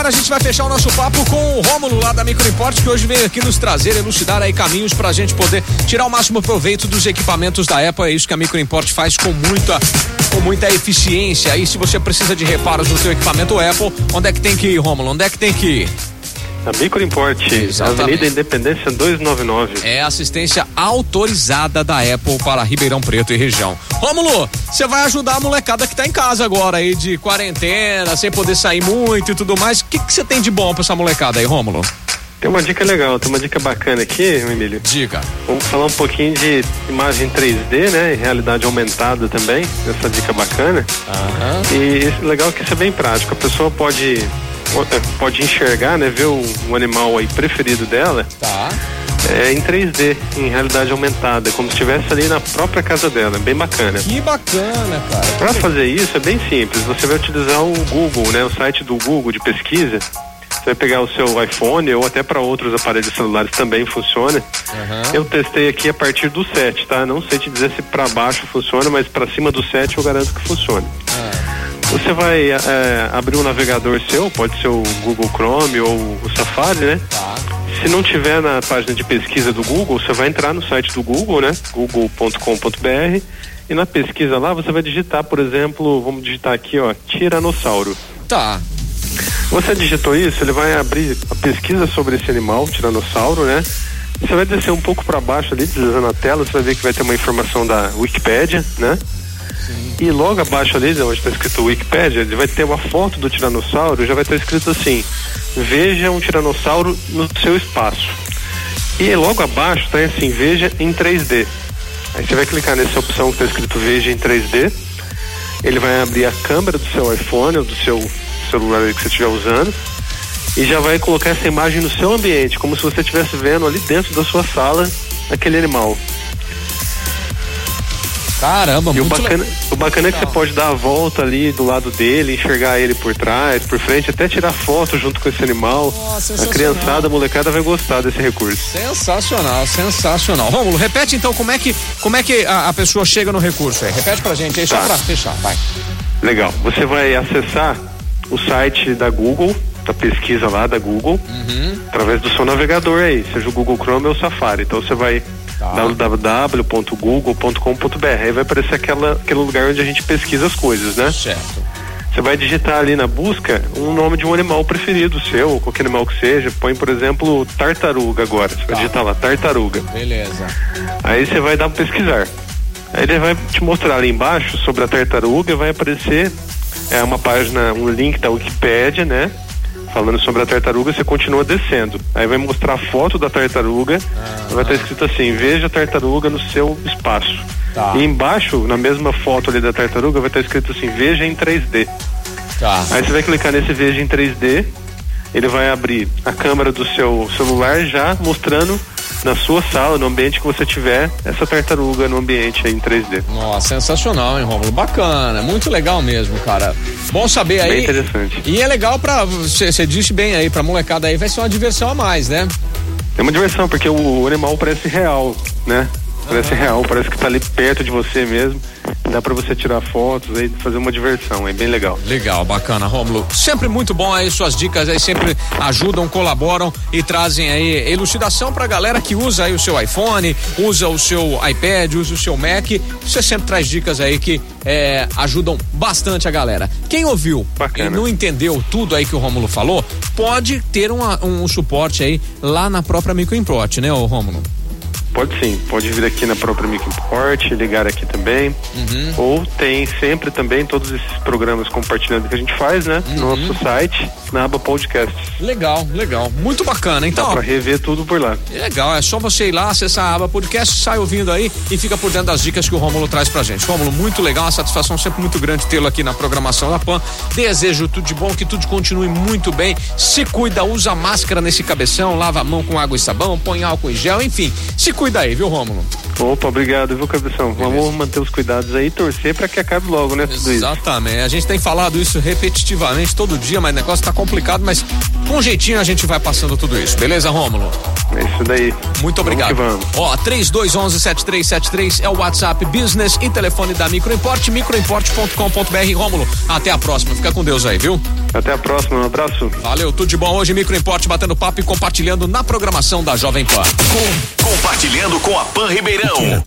agora a gente vai fechar o nosso papo com o Rômulo lá da Microimport, que hoje veio aqui nos trazer, elucidar aí caminhos pra gente poder tirar o máximo proveito dos equipamentos da Apple. É isso que a Microimport faz com muita com muita eficiência. E se você precisa de reparos no seu equipamento Apple, onde é que tem que ir, Rômulo? Onde é que tem que ir? A Microimport, Avenida Independência 299. É assistência autorizada da Apple para Ribeirão Preto e região. Rômulo, você vai ajudar a molecada que tá em casa agora aí de quarentena, sem poder sair muito e tudo mais. O que você tem de bom pra essa molecada aí, Rômulo? Tem uma dica legal, tem uma dica bacana aqui, Emílio. Diga. Vamos falar um pouquinho de imagem 3D, né? E realidade aumentada também, essa dica bacana. Aham. E legal que isso é bem prático. A pessoa pode pode enxergar, né, ver o, o animal aí preferido dela. Tá. É, em 3D, em realidade aumentada, como se estivesse ali na própria casa dela, bem bacana. Que bacana, cara. Para fazer isso é bem simples. Você vai utilizar o Google, né, o site do Google de pesquisa. Você vai pegar o seu iPhone ou até para outros aparelhos celulares também funciona. Uhum. Eu testei aqui a partir do 7, tá? Não sei te dizer se para baixo funciona, mas para cima do 7 eu garanto que funciona. Ah. Você vai é, abrir um navegador seu, pode ser o Google Chrome ou o Safari, né? Tá. Se não tiver na página de pesquisa do Google, você vai entrar no site do Google, né? google.com.br e na pesquisa lá você vai digitar, por exemplo, vamos digitar aqui, ó, tiranossauro. Tá. Você digitou isso, ele vai abrir a pesquisa sobre esse animal, tiranossauro, né? Você vai descer um pouco para baixo ali, deslizando a tela, você vai ver que vai ter uma informação da Wikipédia, né? E logo abaixo ali, onde está escrito Wikipedia, ele vai ter uma foto do tiranossauro, já vai estar escrito assim: Veja um tiranossauro no seu espaço. E logo abaixo está assim: Veja em 3D. Aí você vai clicar nessa opção que está escrito Veja em 3D. Ele vai abrir a câmera do seu iPhone ou do seu celular que você estiver usando e já vai colocar essa imagem no seu ambiente, como se você estivesse vendo ali dentro da sua sala aquele animal. Caramba, E o muito bacana, le- o bacana é que você pode dar a volta ali do lado dele, enxergar ele por trás, por frente, até tirar foto junto com esse animal. Nossa, a criançada, a molecada vai gostar desse recurso. Sensacional, sensacional. Rômulo, repete então como é que, como é que a, a pessoa chega no recurso aí. Repete pra gente aí, só Tá. pra fechar, vai. Legal. Você vai acessar o site da Google, da pesquisa lá da Google, Uhum. através do seu navegador aí, seja o Google Chrome ou o Safari. Então você vai Tá. www.google.com.br. Aí vai aparecer aquela, aquele lugar onde a gente pesquisa as coisas, né? Certo. Você vai digitar ali na busca um nome de um animal preferido seu, ou qualquer animal que seja. Põe, por exemplo, tartaruga agora. Você Tá. vai digitar lá, tartaruga. Beleza. Aí você vai dar um pesquisar. Aí ele vai te mostrar ali embaixo sobre a tartaruga, vai aparecer é uma página, um link da Wikipédia, né? Falando sobre a tartaruga, você continua descendo. Aí vai mostrar a foto da tartaruga, vai estar escrito assim: veja a tartaruga no seu espaço. Tá. E embaixo, na mesma foto ali da tartaruga, vai estar escrito assim: veja em 3D. Tá. Aí você vai clicar nesse veja em 3D, ele vai abrir a câmera do seu celular já mostrando na sua sala, no ambiente que você tiver, essa tartaruga no ambiente aí em 3D. Nossa, sensacional, hein, Rômulo? Bacana, muito legal mesmo, cara. Bom saber aí. Bem interessante. E é legal pra. Você disse bem aí, pra molecada aí, vai ser uma diversão a mais, né? É uma diversão, porque o animal parece real, né? Parece real, parece que tá ali perto de você mesmo. Dá pra você tirar fotos aí, fazer uma diversão, é bem legal. Legal, bacana, Rômulo. Sempre muito bom aí, suas dicas aí sempre ajudam, colaboram e trazem aí elucidação pra galera que usa aí o seu iPhone, usa o seu iPad, usa o seu Mac. Você sempre traz dicas aí que é, ajudam bastante a galera. Quem ouviu Bacana. e não entendeu tudo aí que o Rômulo falou, pode ter uma- um suporte aí lá na própria Microimport, né, ô Rômulo? Pode sim, pode vir aqui na própria Microimport, ligar aqui também. Ou tem sempre também todos esses programas compartilhando que a gente faz, né? No nosso site, na aba podcasts. Legal, legal. Muito bacana. Então, Dá pra rever tudo por lá. Legal, é só você ir lá, acessar a aba podcast, sai ouvindo aí e fica por dentro das dicas que o Rômulo traz pra gente. Rômulo, muito legal, uma satisfação sempre muito grande tê-lo aqui na programação da PAN. Desejo tudo de bom, que tudo continue muito bem. Se cuida, usa máscara nesse cabeção, lava a mão com água e sabão, põe álcool em gel, enfim. Se cuida aí, viu, Rômulo? Opa, obrigado, viu, Cabeção? Beleza. Vamos manter os cuidados aí e torcer para que acabe logo, né? Tudo Exatamente. Isso. A gente tem falado isso repetitivamente todo dia, mas o negócio tá complicado, mas com jeitinho a gente vai passando tudo isso. Beleza, Rômulo? É isso daí. Muito obrigado. Vamos Ó, 3211-7373 é o WhatsApp Business e telefone da Microimport, microimport.com.br. Rômulo, até a próxima. Fica com Deus aí, viu? Até a próxima. Um abraço. Valeu, tudo de bom. Hoje Microimport batendo papo e compartilhando na programação da Jovem Pan. Com, compartilhando com a Pan Ribeirão.